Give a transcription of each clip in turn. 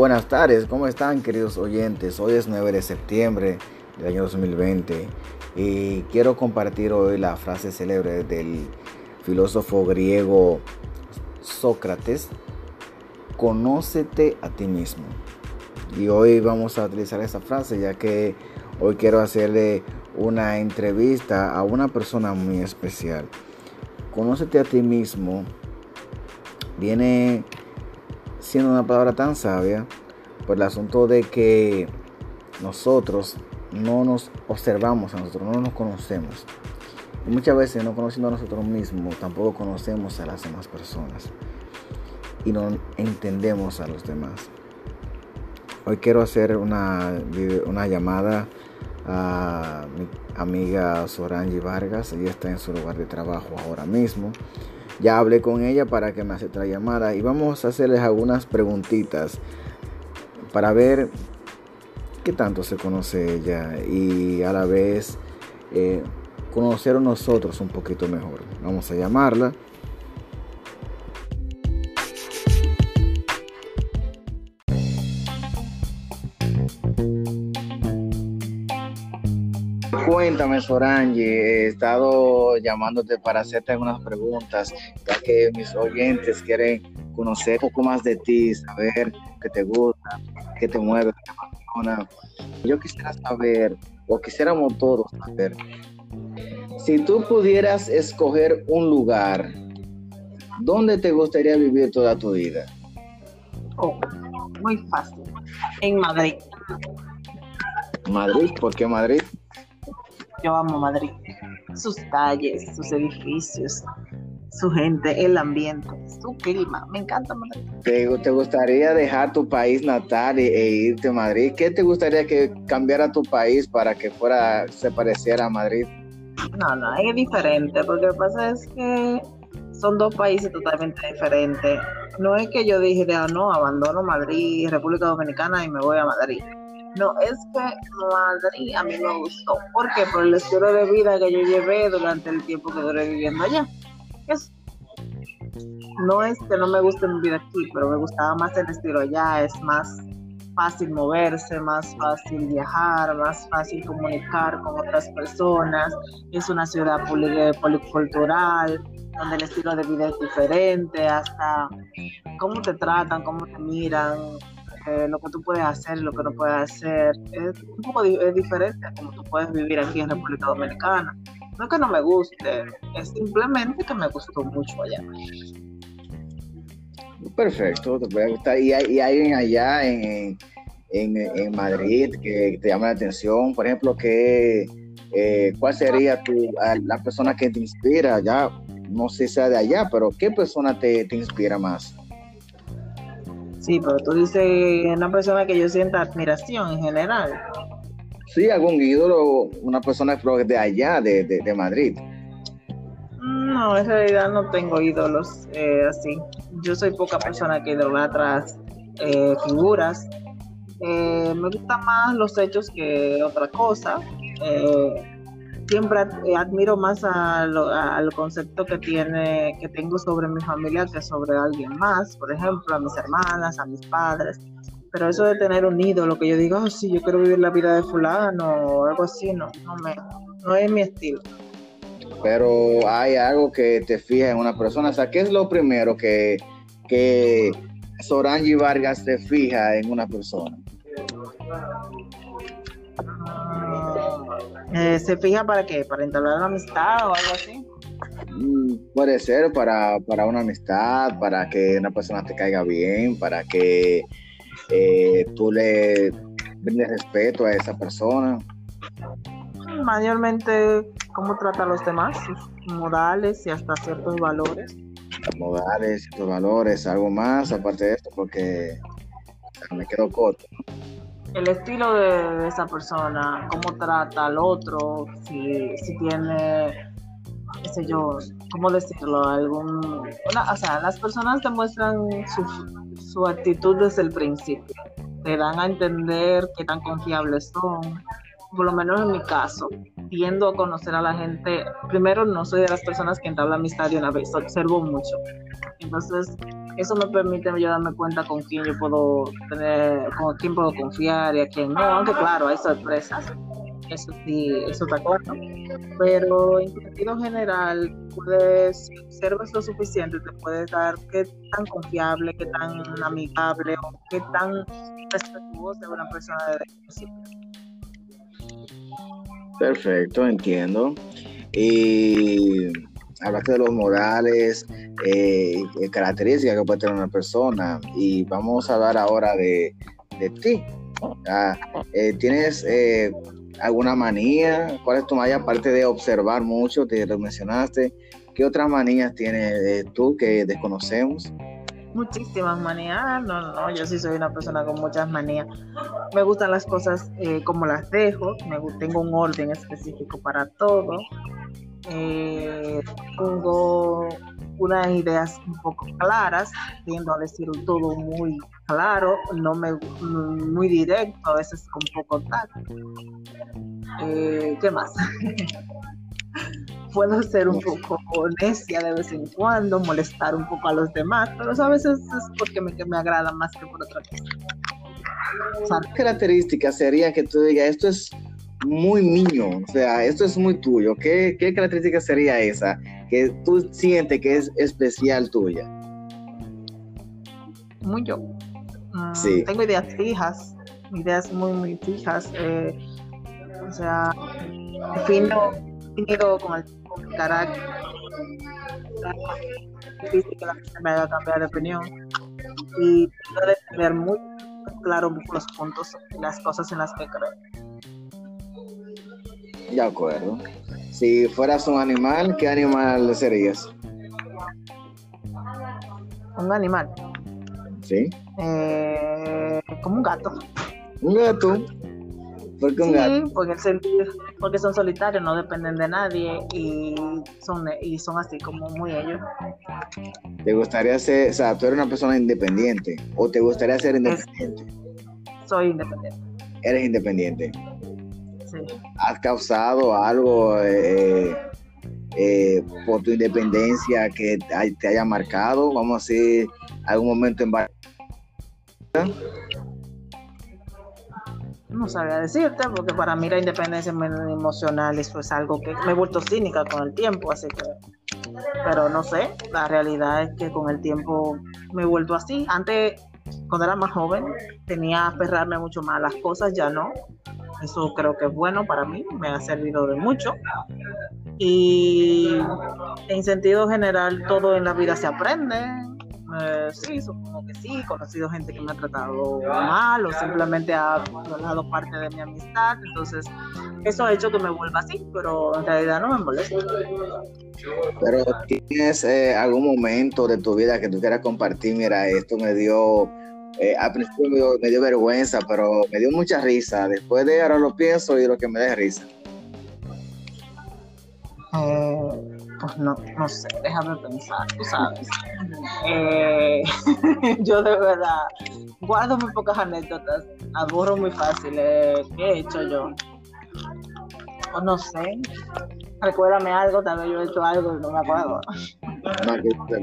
Buenas tardes, ¿cómo están queridos oyentes? Hoy es 9 de septiembre del año 2020 y quiero compartir hoy la frase célebre del filósofo griego Sócrates, conócete a ti mismo. Y hoy vamos a utilizar esa frase ya que hoy quiero hacerle una entrevista a una persona muy especial. Conócete a ti mismo viene siendo una palabra tan sabia por el asunto de que nosotros no nos observamos a nosotros, no nos conocemos. Y muchas veces no conociendo a nosotros mismos, tampoco conocemos a las demás personas y no entendemos a los demás. Hoy quiero hacer una, una llamada a mi amiga Sorangi Vargas. Ella está en su lugar de trabajo ahora mismo. Ya hablé con ella para que me acepte la llamada y vamos a hacerles algunas preguntitas para ver qué tanto se conoce ella y a la vez eh, conocer a nosotros un poquito mejor. Vamos a llamarla. Cuéntame, Sorangi, he estado llamándote para hacerte algunas preguntas, ya que mis oyentes quieren conocer un poco más de ti, saber qué te gusta, qué te mueve, qué te apasiona. Yo quisiera saber, o quisiéramos todos saber, si tú pudieras escoger un lugar, ¿dónde te gustaría vivir toda tu vida? Oh, muy fácil. En Madrid. Madrid, ¿por qué Madrid? Yo amo Madrid. Sus calles, sus edificios, su gente, el ambiente, su clima. Me encanta Madrid. ¿Te, gustaría dejar tu país natal e, e, irte a Madrid? ¿Qué te gustaría que cambiara tu país para que fuera, se pareciera a Madrid? No, no, es diferente, porque lo que pasa es que son dos países totalmente diferentes. No es que yo dijera, no, abandono Madrid, República Dominicana y me voy a Madrid. No, es que Madrid a mí me gustó. ¿Por qué? Por el estilo de vida que yo llevé durante el tiempo que duré viviendo allá. no es que no me guste mi vida aquí, pero me gustaba más el estilo allá. Es más fácil moverse, más fácil viajar, más fácil comunicar con otras personas. Es una ciudad policultural, donde el estilo de vida es diferente, hasta cómo te tratan, cómo te miran, eh, lo que tú puedes hacer y lo que no puedes hacer. Es un poco es diferente a como tú puedes vivir aquí en República Dominicana. No es que no me guste, es simplemente que me gustó mucho allá. Perfecto, te puede gustar. ¿Y hay, y allá en, en, en, Madrid que te llama la atención? Por ejemplo, que, eh, ¿cuál sería tu, la persona que te inspira? Ya no sé si sea de allá, pero ¿qué persona te, te inspira más? Sí, pero tú dices una persona que yo sienta admiración en general. Sí, algún ídolo, una persona de allá, de, de, Madrid. No, en realidad no tengo ídolos eh, así. Yo soy poca persona que idolatra eh, figuras. Eh, me gustan más los hechos que otra cosa. Eh, siempre eh, admiro más al concepto que tiene que tengo sobre mi familia que sobre alguien más, por ejemplo, a mis hermanas, a mis padres. Pero eso de tener un ídolo que yo digo, oh, sí, yo quiero vivir la vida de fulano o algo así, no, no, me, no es mi estilo. Pero hay algo que te fija en una persona, o sea, ¿qué es lo primero que, que Sorangi Vargas te fija en una persona? Eh, ¿Se fija para qué? ¿Para entablar una amistad o algo así? Mm, puede ser para, una amistad, para que una persona te caiga bien, para que eh, tú le brindes respeto a esa persona. Mayormente, cómo trata a los demás, sus modales y hasta ciertos valores. Modales, ciertos valores, algo más aparte de esto, porque me quedo corto el estilo de, esa persona, cómo trata al otro, si, si tiene, qué sé yo, cómo decirlo, algún... o sea, las personas demuestran su, su actitud desde el principio, te dan a entender qué tan confiables son, por lo menos en mi caso, tiendo a conocer a la gente, primero no soy de las personas que entabla amistad de una vez, observo mucho. Entonces, eso me permite yo darme cuenta con quién yo puedo tener, con quién puedo confiar y a quién no, aunque claro, hay sorpresas, eso sí, es otra cosa, pero en sentido general, puedes, si observas lo suficiente, te puedes dar qué tan confiable, qué tan amigable o qué tan respetuosa es una persona de Perfecto, entiendo. Y hablaste de los morales, eh, características que puede tener una persona. Y vamos a hablar ahora de, de ti. Ah, eh, ¿Tienes eh, alguna manía? ¿Cuál es tu manía? Aparte de observar mucho, te lo mencionaste. ¿Qué otras manías tienes tú que desconocemos? Muchísimas manías. No, no, yo sí soy una persona con muchas manías. Me gustan las cosas como las dejo. Me, tengo un orden específico para todo eh, tengo unas ideas un poco claras, tiendo a decir todo muy claro, no me muy directo, a veces con poco tacto. Eh, ¿Qué más? Puedo ser un poco necia de vez en cuando, molestar un poco a los demás, pero a veces es porque me, me agrada más que por otra cosa. ¿Qué característica sería que tú digas esto es muy niño, o sea, esto es muy tuyo. ¿Qué, qué característica sería esa que tú sientes que es especial tuya? Muy yo. Mm, sí. Tengo ideas fijas, ideas muy, muy fijas. Eh, o sea, defino, definido con el, carácter. Es difícil que la gente me haga cambiar de opinión. Y tengo de tener muy claro los puntos, las cosas en las que creo. De acuerdo. Si fueras un animal, ¿qué animal serías? Un animal. Sí. Eh, como un gato. Un gato. ¿Por qué un sí, Porque, porque son solitarios, no dependen de nadie y son, y son así como muy ellos. ¿Te gustaría ser, o sea, tú eres una persona independiente o te gustaría ser independiente? soy independiente. Eres independiente. ¿Has causado algo eh, eh, por tu independencia que te haya marcado? Vamos a decir, algún momento en no sabría decirte, porque para mí la independencia emocional eso es algo que me he vuelto cínica con el tiempo, así que, pero no sé, la realidad es que con el tiempo me he vuelto así. Antes, cuando era más joven, tenía que aferrarme mucho más a las cosas, ya no. Eso creo que es bueno para mí, me ha servido de mucho. Y en sentido general, todo en la vida se aprende. Eh, sí, supongo que sí. He conocido gente que me ha tratado mal o simplemente ha violado parte de mi amistad. Entonces, eso ha hecho que me vuelva así, pero en realidad no me molesta. Pero tienes eh, algún momento de tu vida que tú quieras compartir, mira, esto me dio eh, al principio me dio, vergüenza, pero me dio mucha risa. Después de ahora lo pienso y lo que me da risa. Eh, pues no, no sé, déjame pensar, tú sabes. Eh, yo de verdad guardo muy pocas anécdotas, aburro muy fácil. ¿Qué he hecho yo? O no sé, recuérdame algo, tal vez yo he hecho algo y no me acuerdo.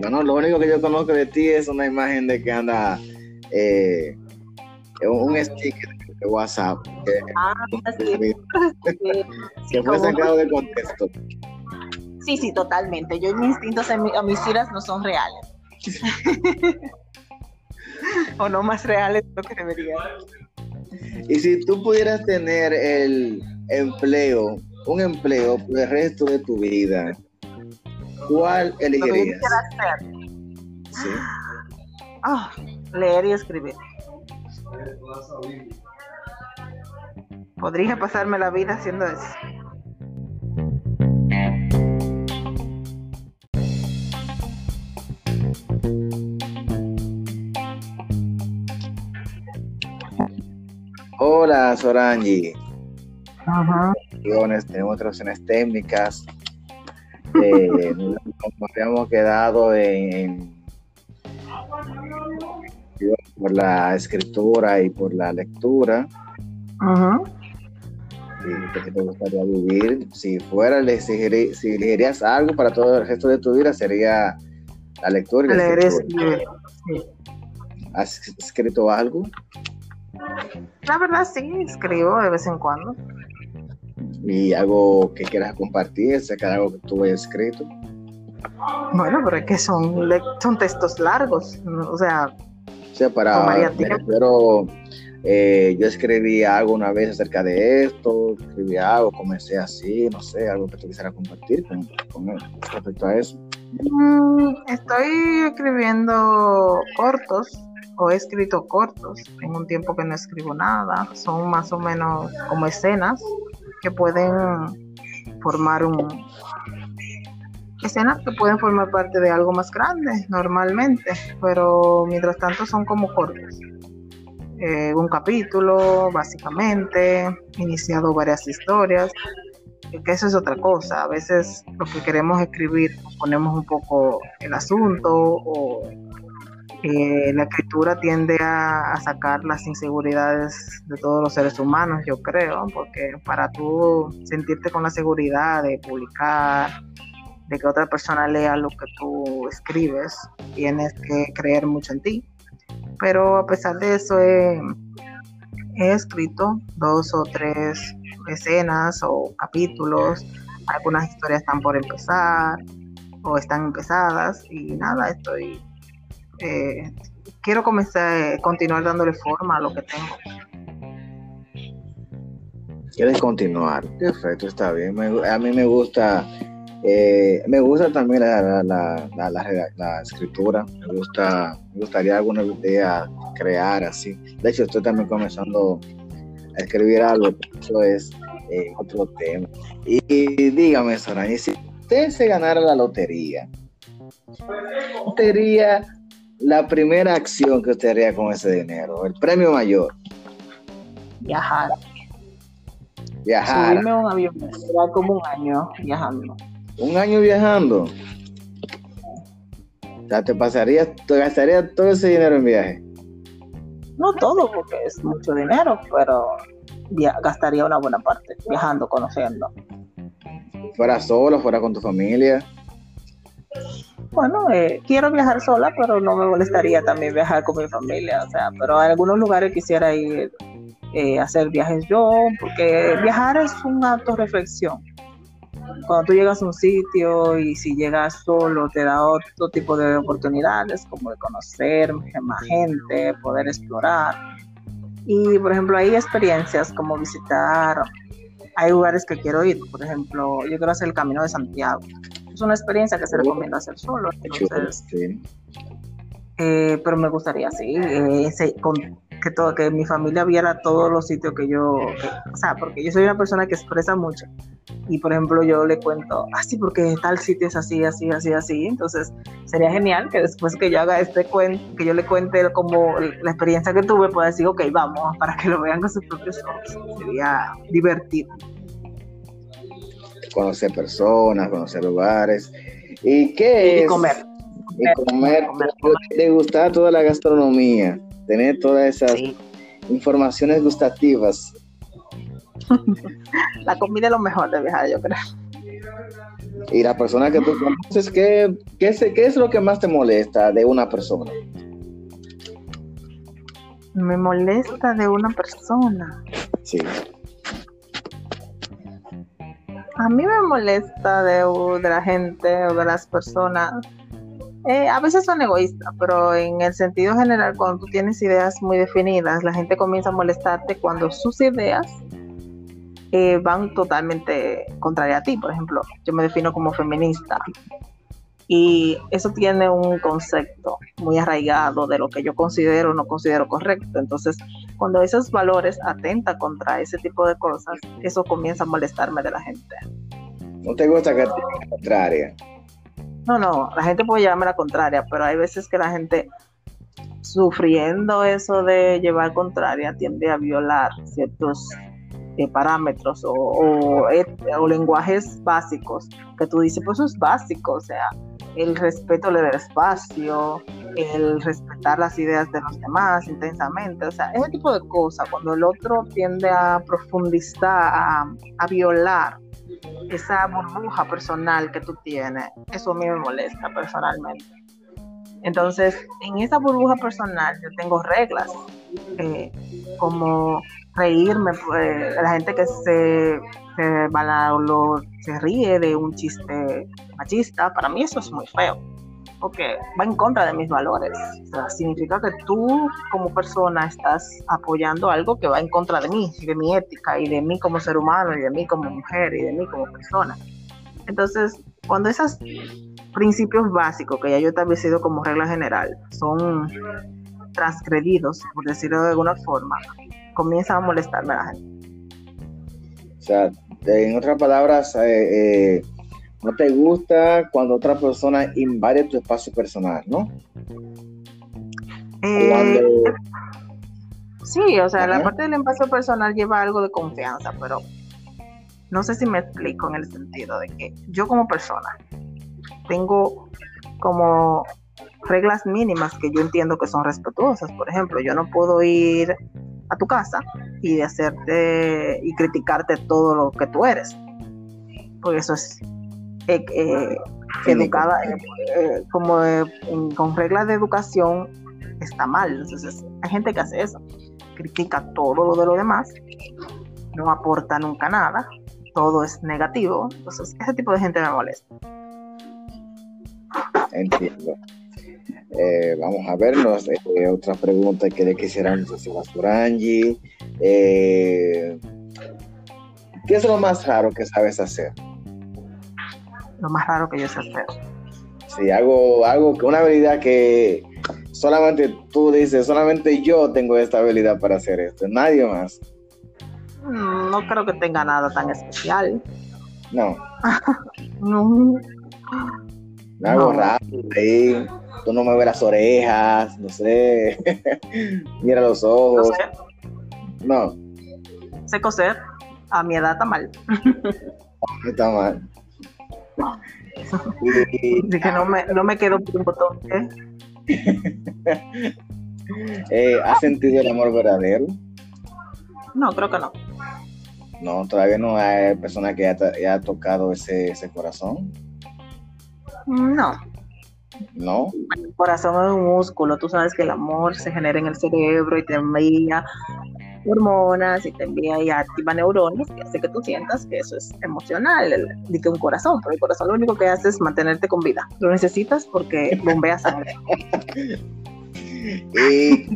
No, lo único que yo conozco de ti es una imagen de que anda eh, un sticker de WhatsApp que, ah, fue sacado de contexto. Sí, sí, totalmente. Yo mis instintos a mis tiras no son reales. o no más reales de lo que deberían. Y si tú pudieras tener el empleo, un empleo por el resto de tu vida, ¿cuál elegirías? Sí. Ah, leer y escribir. Podría pasarme la vida haciendo eso. Hola, Sorangi. Ajá. Tenemos otras opciones técnicas. Eh, nos habíamos quedado en por la escritura y por la lectura. Ajá. ¿Qué te gustaría vivir? Si fuera, si elegirías algo para todo el resto de tu vida, sería La lectura y la escritura. escribir. Sí. ¿Has escrito algo? La verdad sí, escribo de vez en cuando. ¿Y algo que quieras compartir de algo que tú hayas escrito? Bueno, pero es que son, le- son textos largos. O sea, sea, para, refiero, eh, yo escribí algo una vez acerca de esto, escribí algo, comencé así, no sé, algo que tú quisieras compartir con, con él respecto a eso. mm, estoy escribiendo cortos o he escrito cortos. Tengo un tiempo que no escribo nada. Son más o menos como escenas que pueden formar un... Escenas que pueden formar parte de algo más grande normalmente, pero mientras tanto son como cortos. Eh, un capítulo, básicamente, iniciado varias historias, eh, que eso es otra cosa. A veces lo que queremos escribir ponemos un poco el asunto o eh, la escritura tiende a, a sacar las inseguridades de todos los seres humanos, yo creo, porque para tú sentirte con la seguridad de publicar, de que otra persona lea lo que tú escribes, tienes que creer mucho en ti. Pero a pesar de eso he, escrito dos o tres escenas o capítulos, algunas historias están por empezar o están empezadas y nada, estoy eh, quiero comenzar a continuar dándole forma a lo que tengo. ¿Quieres continuar? Perfecto, está bien. A mí me gusta, eh, me gusta también la, la, escritura. Me gusta, me gustaría alguna idea crear así. De hecho, estoy también comenzando a escribir algo, eso es eh, otro tema. Y, y dígame, Soraya, si usted se ganara la lotería, ¿cuál sería la primera acción que usted haría con ese dinero? El premio mayor, Viajar, viajar. subirme a un avión, llevar como un año viajando. Un año viajando. O sea, te pasarías, te gastarías todo ese dinero en viaje. No todo, porque es mucho dinero, pero gastaría una buena parte viajando, conociendo. Fuera solo, fuera con tu familia. Bueno, eh, quiero viajar sola, pero no me molestaría también viajar con mi familia, o sea, pero a algunos lugares quisiera ir eh, hacer viajes yo, porque viajar es un acto de reflexión. Cuando tú llegas a un sitio y si llegas solo te da otro tipo de oportunidades, como de conocer más gente, poder explorar. Y por ejemplo, hay experiencias como visitar, hay lugares que quiero ir, por ejemplo, yo quiero hacer el Camino de Santiago. Es una experiencia que se recomienda hacer solo, entonces eh, pero me gustaría, sí, eh, con- que, todo, que mi familia viera todos los sitios que yo, que- o sea, porque yo soy una persona que expresa mucho. Y por ejemplo, yo le cuento, ah, sí, porque tal sitio es así, así, así, así. Entonces, sería genial que después que yo haga este cuento, que yo le cuente como la experiencia que tuve, pueda decir, ok, vamos, para que lo vean con sus propios ojos. Sería divertido. Conocer personas, conocer lugares. ¿Y qué Y es? comer. Y comer, comer, degustar toda la gastronomía, tener todas esas Sí. informaciones gustativas. La comida es lo mejor de viajar, yo creo. Y la persona que tú conoces, ¿qué, qué, es, ¿qué es lo que más te molesta de una persona? Me molesta de una persona. Sí. A mí me molesta de, de la gente o de las personas. Eh, a veces son egoístas, pero en el sentido general, cuando tú tienes ideas muy definidas, la gente comienza a molestarte cuando sus ideas eh, van totalmente contrarias a ti. Por ejemplo, yo me defino como feminista y eso tiene un concepto muy arraigado de lo que yo considero o no considero correcto. Entonces, cuando esos valores atentan contra ese tipo de cosas, eso comienza a molestarme de la gente. ¿No te gusta que te contraria? No, no, la gente puede llevarme la contraria, pero hay veces que la gente sufriendo eso de llevar contraria tiende a violar ciertos eh, parámetros o, o, lenguajes básicos que tú dices, pues eso es básico, o sea, el respeto del espacio, el respetar las ideas de los demás intensamente, o sea, ese tipo de cosas, cuando el otro tiende a profundizar, a violar esa burbuja personal que tú tienes, eso a mí me molesta personalmente. Entonces, en esa burbuja personal yo tengo reglas, eh, como reírme, pues, la gente que se, se, se ríe de un chiste machista, para mí eso es muy feo porque va en contra de mis valores. O sea, significa que tú como persona estás apoyando algo que va en contra de mí, de mi ética, y de mí como ser humano, y de mí como mujer, y de mí como persona. Entonces, cuando esos principios básicos, que ya yo he establecido como regla general, son transgredidos, por decirlo de alguna forma, comienza a molestarme a la gente. O sea, en otras palabras, eh, eh no te gusta cuando otra persona invade tu espacio personal, ¿no? Eh, sí, o sea, la parte del espacio personal lleva algo de confianza, pero no sé si me explico en el sentido de que yo como persona tengo como reglas mínimas que yo entiendo que son respetuosas. Por ejemplo, yo no puedo ir a tu casa y hacerte y criticarte todo lo que tú eres. Porque eso es eh, eh, educada, eh, como con reglas de educación, está mal. Entonces, hay gente que hace eso, critica todo lo de lo demás, no aporta nunca nada, todo es negativo. Entonces, ese tipo de gente me molesta. Entiendo. vamos a vernos. otra pregunta que le quisieran hacer por Angie. ¿Qué es lo más raro que sabes hacer? Lo más raro que yo sé hacer. Sí, algo, algo, una habilidad que solamente tú dices, solamente yo tengo esta habilidad para hacer esto, nadie más. Mm, no creo que tenga nada tan especial. No. no. Algo raro ahí. Tú no me ves las orejas, no sé. Mira los ojos. No. Sé coser. A mi edad está mal. está mal. Así que no me, no me quedo por un botón. ¿eh? eh, ¿Has sentido el amor verdadero? No, creo que no. No, todavía no hay persona que haya, ha tocado ese, ese corazón. No. ¿No? El corazón es un músculo. Tú sabes que el amor se genera en el cerebro y te envía hormonas y te envía y activa neuronas que hace que tú sientas que eso es emocional, de que un corazón, pero el corazón lo único que hace es mantenerte con vida. Lo necesitas porque bombea sangre. y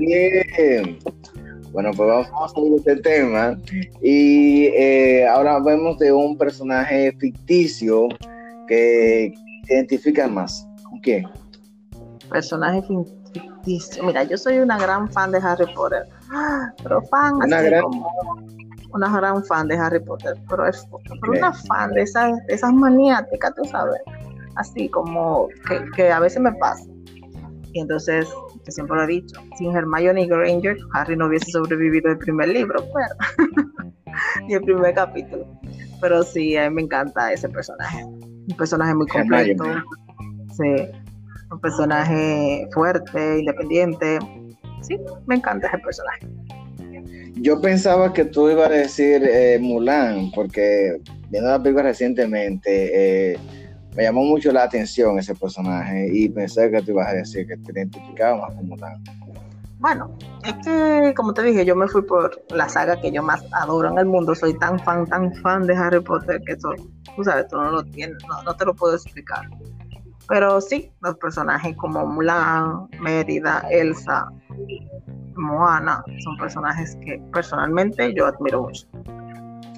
bueno, pues vamos a seguir este tema. Y eh, ahora vemos de un personaje ficticio que te identifica más. ¿Con quién? Personaje ficticio. Mira, yo soy una gran fan de Harry Potter pero fan una gran... una gran fan de Harry Potter, pero es una fan de esas, esas maniáticas, tú sabes, así como que, a veces me pasa. Y entonces, que siempre lo he dicho, sin Hermione Granger, Harry no hubiese sobrevivido el primer libro, pero, ni el primer capítulo. Pero sí, a mí me encanta ese personaje. Un personaje muy completo. Sí, un personaje fuerte, independiente, sí, me encanta ese personaje. Yo pensaba que tú ibas a decir eh, Mulan, porque viendo la película recientemente, eh, me llamó mucho la atención ese personaje y pensé que tú ibas a decir que te identificaba más con Mulan. Bueno, es que, como te dije, yo me fui por la saga que yo más adoro en el mundo. Soy tan fan, tan fan de Harry Potter que eso, tú sabes, tú no lo tienes, no te lo puedo explicar. Pero sí, los personajes como Mulan, Mérida, Elsa, Moana, son personajes que personalmente yo admiro mucho.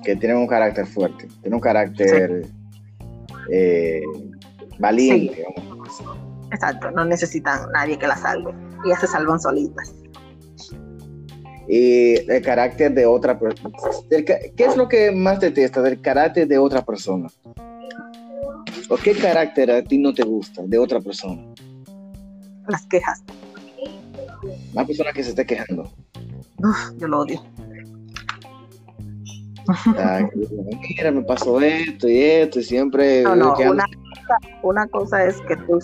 Que tienen un carácter fuerte, tienen un carácter eh, valiente. Exacto, no necesitan nadie que la salve, ellas se salvan solitas. Y el carácter de otra persona. ¿Qué es lo que más detesta del carácter de otra persona? ¿O qué carácter a ti no te gusta de otra persona? Las quejas. Una persona que se esté quejando. yo lo odio. mira, me pasó esto y esto y siempre... No, no, una, una cosa es que tú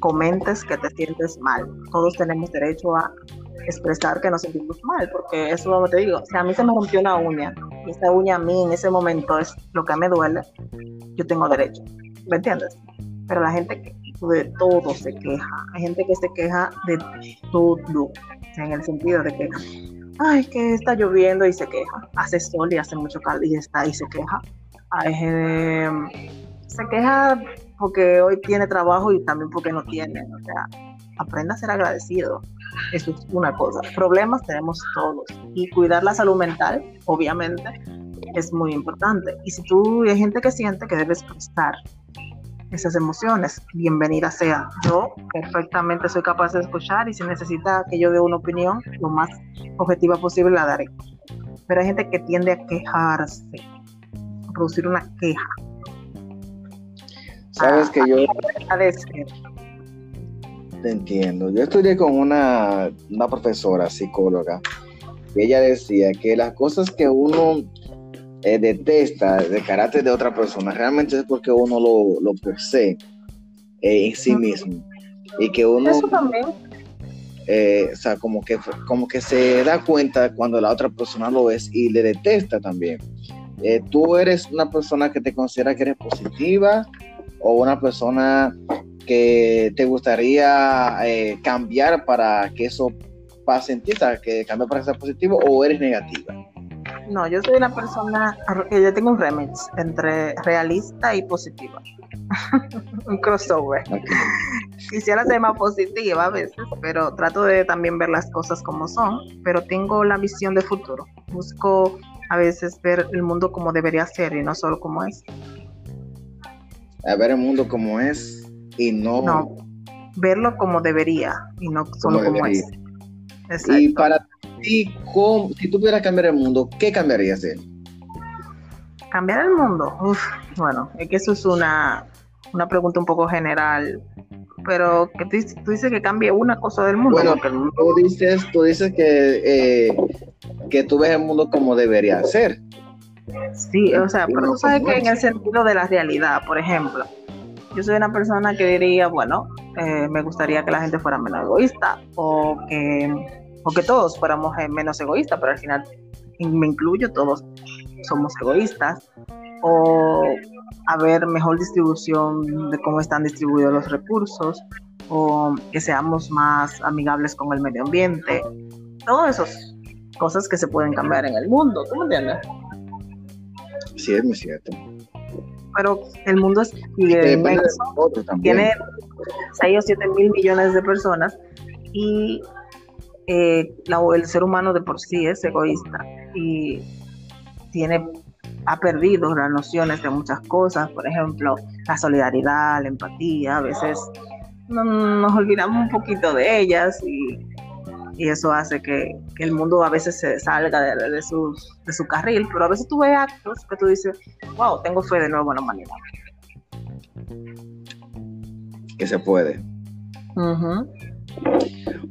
comentes que te sientes mal. Todos tenemos derecho a expresar que nos sentimos mal, porque eso es lo que te digo. Si a mí se me rompió una uña, y esa uña a mí en ese momento es lo que me duele, yo tengo derecho. ¿Me entiendes? Pero la gente que de todo se queja. Hay gente que se queja de todo, en el sentido de que, ay, que está lloviendo y se queja. Hace sol y hace mucho calor y está y se queja. se queja porque hoy tiene trabajo y también porque no tiene. O sea, aprenda a ser agradecido. Eso es una cosa. Problemas tenemos todos. Y cuidar la salud mental, obviamente, es muy importante. Y si tú hay gente que siente que debes prestar esas emociones, bienvenida sea. Yo perfectamente soy capaz de escuchar y si necesita que yo dé una opinión lo más objetiva posible la daré. Pero hay gente que tiende a quejarse, a producir una queja. Sabes que yo te entiendo. Yo estudié con una, una profesora psicóloga y ella decía que las cosas que uno eh, detesta de carácter de otra persona, realmente es porque uno lo, lo posee eh, en sí mismo. Y que uno... Eso también. Eh, o sea, como que, como que se da cuenta cuando la otra persona lo es y le detesta también. ¿Tú eres una persona que te considera que eres positiva o una persona que te gustaría cambiar para que eso pase en ti, o sea, que cambie para ser positivo o eres negativa? No, yo soy una persona, yo tengo un remix entre realista y positiva. un crossover. Quisiera ser más positiva a veces, pero trato de también ver las cosas como son, pero tengo la visión de futuro. Busco a veces ver el mundo como debería ser y no solo como es. A ver el mundo como es y no... No, verlo como debería y no solo como, es. Y para ti, si tú pudieras cambiar el mundo, ¿qué cambiarías de él? Cambiar el mundo, Uf, bueno, es que eso es una, una pregunta un poco general, pero que tú, dices que cambie una cosa del mundo. Bueno, tú dices, tú dices que, eh, que tú ves el mundo como debería ser. Sí, o sea, pero tú sabes que en el sentido de la realidad, por ejemplo, yo soy una persona que diría, bueno, eh, me gustaría que la gente fuera menos egoísta o que, o que todos fuéramos eh, menos egoístas, pero al final me incluyo, todos somos egoístas, o haber mejor distribución de cómo están distribuidos los recursos, o que seamos más amigables con el medio ambiente, todas esas cosas que se pueden cambiar en el mundo, ¿tú me entiendes? Sí, es muy cierto. Pero el mundo es inmenso, tiene 6 o 7 mil millones de personas y eh, el ser humano de por sí es egoísta y tiene ha perdido las nociones de muchas cosas, por ejemplo, la solidaridad, la empatía, a veces nos olvidamos un poquito de ellas y y eso hace que, el mundo a veces se salga de, de, su, de su carril, pero a veces tú ves actos que tú dices, wow, tengo fe de nuevo en la humanidad. Que se puede.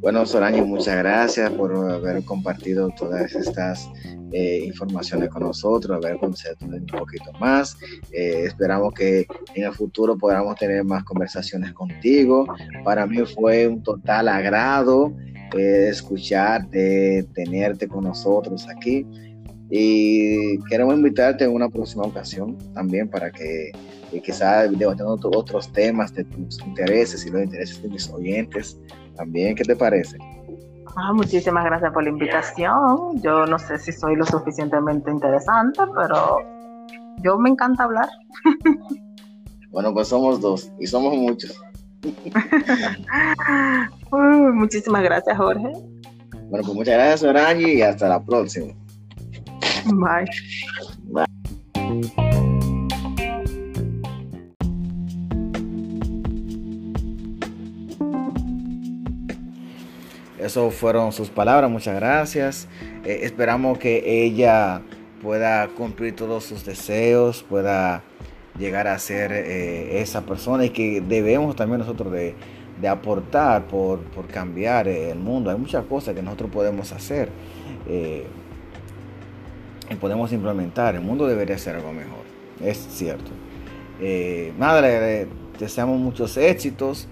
Bueno, Soraño, muchas gracias por haber compartido todas estas eh, informaciones con nosotros, haber conocido un poquito más. Eh, esperamos que en el futuro podamos tener más conversaciones contigo. Para mí fue un total agrado de escucharte, tenerte con nosotros aquí. Y queremos invitarte en una próxima ocasión también para que quizás debatamos otros temas de tus intereses y los intereses de mis oyentes también. ¿Qué te parece? Ah, muchísimas gracias por la invitación. Yo no sé si soy lo suficientemente interesante, pero yo me encanta hablar. bueno, pues somos dos y somos muchos. muchísimas gracias, Jorge. Bueno, pues muchas gracias, Orangi, y hasta la próxima. Bye. Bye. Eso fueron sus palabras, muchas gracias. Eh, esperamos que ella pueda cumplir todos sus deseos, pueda llegar a ser eh, esa persona y que debemos también nosotros de, aportar por, cambiar el mundo. Hay muchas cosas que nosotros podemos hacer eh, y podemos implementar. El mundo debería ser algo mejor, es cierto. Eh, nada, le deseamos muchos éxitos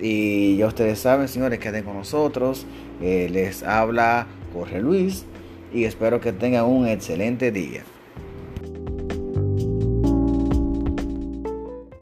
y ya ustedes saben, señores, queden con nosotros. les habla Jorge Luis y espero que tengan un excelente día.